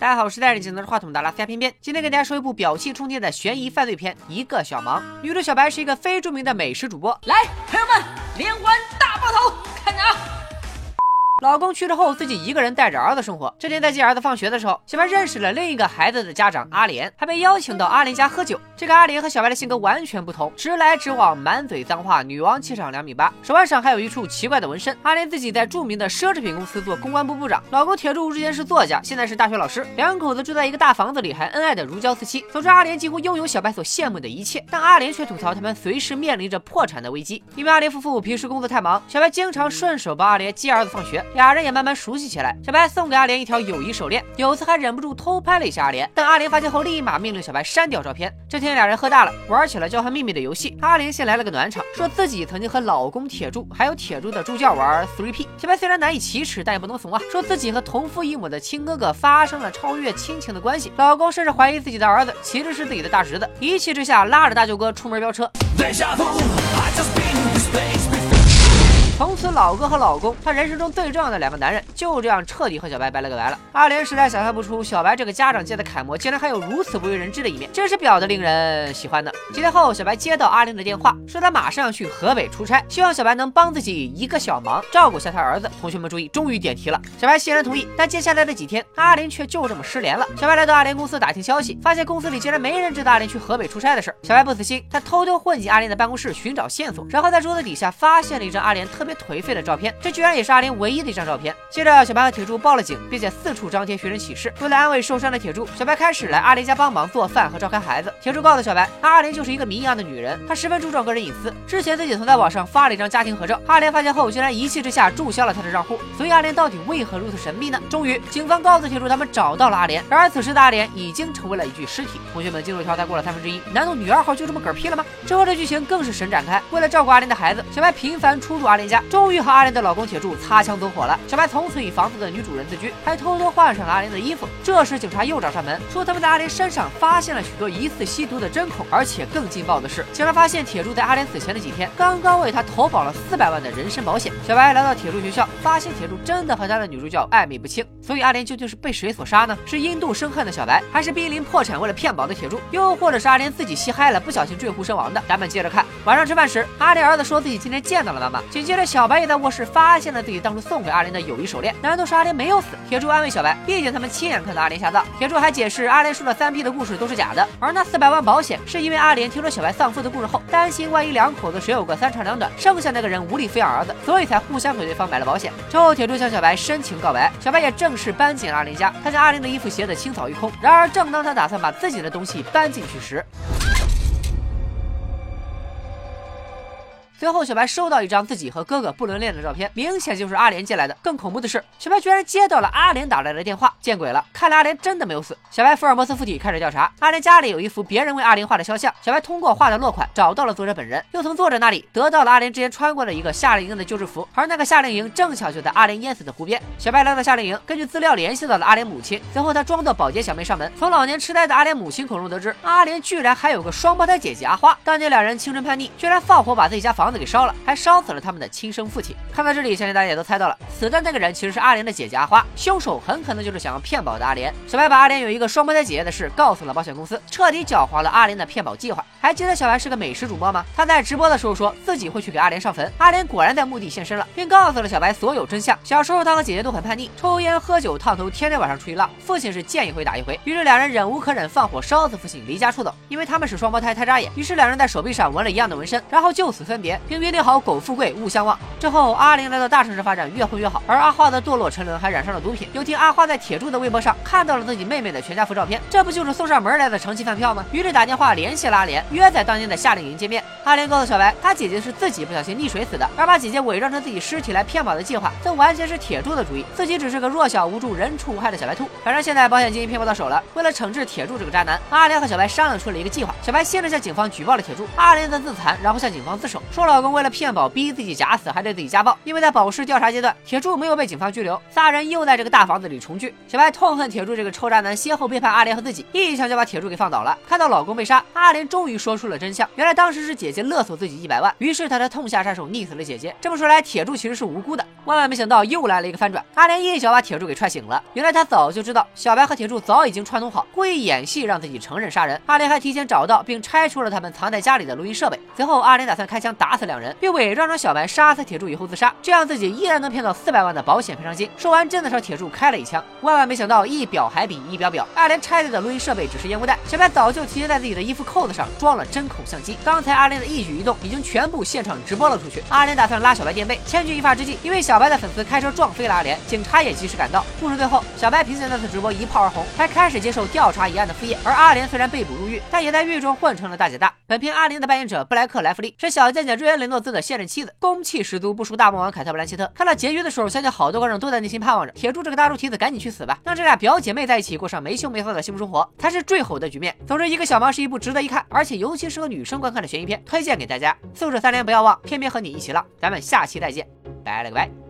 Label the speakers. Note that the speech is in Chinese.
Speaker 1: 大家好，我是戴着镜头话筒的拉斯加偏偏，今天给大家说一部表情冲天的悬疑犯罪片《一个小忙》。女主小白是一个非著名的美食主播，
Speaker 2: 来，朋友们，连环，
Speaker 1: 老公去世后，自己一个人带着儿子生活。这天在接儿子放学的时候，小白认识了另一个孩子的家长阿莲，还被邀请到阿莲家喝酒。这个阿莲和小白的性格完全不同，直来直往，满嘴脏话，女王气场两米八，手腕上还有一处奇怪的纹身。阿莲自己在著名的奢侈品公司做公关部部长，老公铁柱之前是作家，现在是大学老师，两口子住在一个大房子里，还恩爱的如胶似漆。总之，阿莲几乎拥有小白所羡慕的一切，但阿莲却吐槽他们随时面临着破产的危机。因为阿莲夫妇平时工作太忙，小白经常顺手帮阿莲接儿子放学，俩人也慢慢熟。悉起来，小白送给阿莲一条友谊手链，有次还忍不住偷拍了一下阿莲，但阿莲发现后立马命令小白删掉照片。这天俩人喝大了，玩起了交换秘密的游戏。阿莲先来了个暖场，说自己曾经和老公铁柱还有铁柱的助教玩 three P。小白虽然难以启齿，但也不能怂啊，说自己和同父异母的亲哥哥发生了超越亲情的关系。老公甚至怀疑自己的儿子其实是自己的大侄子，一气之下拉着大舅哥出门飙车。从此，老哥和老公，他人生中最重要的两个男人，就这样彻底和小白拜了个拜了。阿莲实在想象不出小白这个家长界的楷模，竟然还有如此不为人知的一面，真是婊的令人喜欢呢。几天后，小白接到阿莲的电话，说他马上要去河北出差，希望小白能帮自己一个小忙，照顾下他儿子。同学们注意，终于点题了。小白欣然同意，但接下来的几天，阿莲却就这么失联了。小白来到阿莲公司打听消息，发现公司里竟然没人知道阿莲去河北出差的事。小白不死心，他偷偷混进阿莲的办公室寻找线索，然后在桌子底下发现了一张阿莲特别颓废的照片。这居然也是阿莲唯一的一张照片。接着，小白和铁柱报了警，并且四处张贴寻人启事。为了安慰受伤的铁柱，小白开始来阿莲家帮忙做饭和照看孩子。铁柱告诉小白，阿莲就是一个谜一样的女人，她十分注重个人隐私。之前自己曾在网上发了一张家庭合照，阿莲发现后，竟然一气之下注销了她的账户。所以阿莲到底为何如此神秘呢？终于，警方告诉铁柱，他们找到了阿莲。然而此时的阿莲已经成为了一具尸体。同学们进度条才过了三分之一，难道女二号就这么嗝屁了吗？之后的剧情更是神展开。为了照顾阿莲的孩子，小白频繁出入阿莲家，终于和阿莲的老公铁柱擦。枪走火了，小白从此以房子的女主人自居，还偷偷换上了阿莲的衣服。这时警察又找上门，说他们在阿莲身上发现了许多疑似吸毒的针孔，而且更劲爆的是，警察发现铁柱在阿莲死前的几天，刚刚为他投保了四百万的人身保险。小白来到铁柱学校，发现铁柱真的和他的女主角暧昧不清。所以阿莲究竟是被谁所杀呢？是因妒生恨的小白，还是濒临破产为了骗保的铁柱？又或者是阿莲自己吸嗨了，不小心坠湖身亡的？咱们接着看。晚上吃饭时，阿莲儿子说自己今天见到了妈妈，紧接着小小白也在卧室发现了自己当。初送给阿莲的友谊手链，难道是阿莲没有死？铁柱安慰小白，毕竟他们亲眼看到阿莲下葬。铁柱还解释，阿莲说的三 P 的故事都是假的，而那四百万保险是因为阿莲听说小白丧夫的故事后，担心万一两口子谁有个三长两短，剩下那个人无力抚养儿子，所以才互相给对方买了保险。之后，铁柱向小白深情告白，小白也正式搬进了阿莲家。他将阿莲的衣服鞋子清扫一空。然而，正当他打算把自己的东西搬进去时，随后，小白收到一张自己和哥哥不伦恋的照片，明显就是阿莲借来的。更恐怖的是，小白居然接到了阿莲打来的电话，见鬼了！看来阿莲真的没有死。小白福尔摩斯附体开始调查，阿莲家里有一幅别人为阿莲画的肖像。小白通过画的落款找到了作者本人，又从作者那里得到了阿莲之前穿过的一个夏令营的旧制服，而那个夏令营正巧就在阿莲淹死的湖边。小白来到夏令营，根据资料联系到了阿莲母亲。随后他装作保洁小妹上门，从老年痴呆的阿莲母亲口中得知，阿莲居然还有个双胞胎姐姐阿花。当年两人青春叛逆，居然放火把自己家房。房子给烧了，还烧死了他们的亲生父亲。看到这里，相信大家也都猜到了，死的那个人其实是阿莲的姐姐阿花，凶手很可能就是想要骗保的阿莲。小白把阿莲有一个双胞胎姐姐的事告诉了保险公司，彻底搅黄了阿莲的骗保计划。还记得小白是个美食主播吗？他在直播的时候说自己会去给阿莲上坟，阿莲果然在墓地现身了，并告诉了小白所有真相。小时候他和姐姐都很叛逆，抽烟喝酒烫头，天天晚上出去浪。父亲是见一回打一回，于是两人忍无可忍，放火烧死父亲，离家出走。因为他们是双胞胎，太扎眼，于是两人在手臂上纹了一样的纹身，然后就此分别，并约定好苟。富贵勿相忘。之后，阿玲来到大城市发展，越混越好。而阿花的堕落沉沦，还染上了毒品。有天，阿花在铁柱的微博上看到了自己妹妹的全家福照片，这不就是送上门来的长期饭票吗？于是打电话联系了阿莲，约在当年的夏令营见面。阿莲告诉小白，他姐姐是自己不小心溺水死的，而把姐姐伪装成自己尸体来骗保的计划，则完全是铁柱的主意。自己只是个弱小无助、人畜无害的小白兔。反正现在保险金骗不到手了，为了惩治铁柱这个渣男，阿莲和小白商量出了一个计划。小白先是向警方举报了铁柱，阿莲则自残，然后向警方自首，说了。老公为了骗保逼自己假死，还对自己家暴。因为在保释调查阶段，铁柱没有被警方拘留，仨人又在这个大房子里重聚。小白痛恨铁柱这个臭渣男，先后背叛阿莲和自己，一枪就把铁柱给放倒了。看到老公被杀，阿莲终于说出了真相，原来当时是姐姐勒索自己一百万，于是他才痛下杀手，溺死了姐姐。这么说来，铁柱其实是无辜的。万万没想到，又来了一个翻转，阿莲一脚把铁柱给踹醒了。原来他早就知道小白和铁柱早已经串通好，故意演戏让自己承认杀人。阿莲还提前找到并拆除了他们藏在家里的录音设备。随后，阿莲打算开枪打死两人，并伪装成小白杀死铁柱以后自杀，这样自己依然能骗到四百万的保险赔偿金。说完，真的朝铁柱开了一枪。万万没想到，一表还比一表表，阿莲拆掉的录音设备只是烟雾弹，小白早就提前在自己的衣服扣子上装了针孔相机。刚才阿莲的一举一动已经全部现场直播了出去。阿莲打算拉小白垫背，千钧一发之际，因为小白的粉丝开车撞飞了阿莲，警察也及时赶到。故事最后，小白凭借那次直播一炮而红，还开始接受调查一案的副业。而阿莲虽然被捕入狱，但也在狱中混成了大姐大。本片阿莲的扮演者布莱克莱弗利是小贱贱瑞恩雷诺兹的现任妻子，攻气十足，不输大魔王凯特布兰切特。看到结局的时候，相信好多观众都在内心盼望着铁柱这个大猪蹄子赶紧去死吧，让这俩表姐妹在一起过上没羞没臊的幸福生活，才是最好的局面。总之，一个小忙是一部值得一看，而且尤其适合女生观看的悬疑片，推荐给大家。素质三连不要忘，偏偏和你一起浪。咱们下期再见，拜了个拜。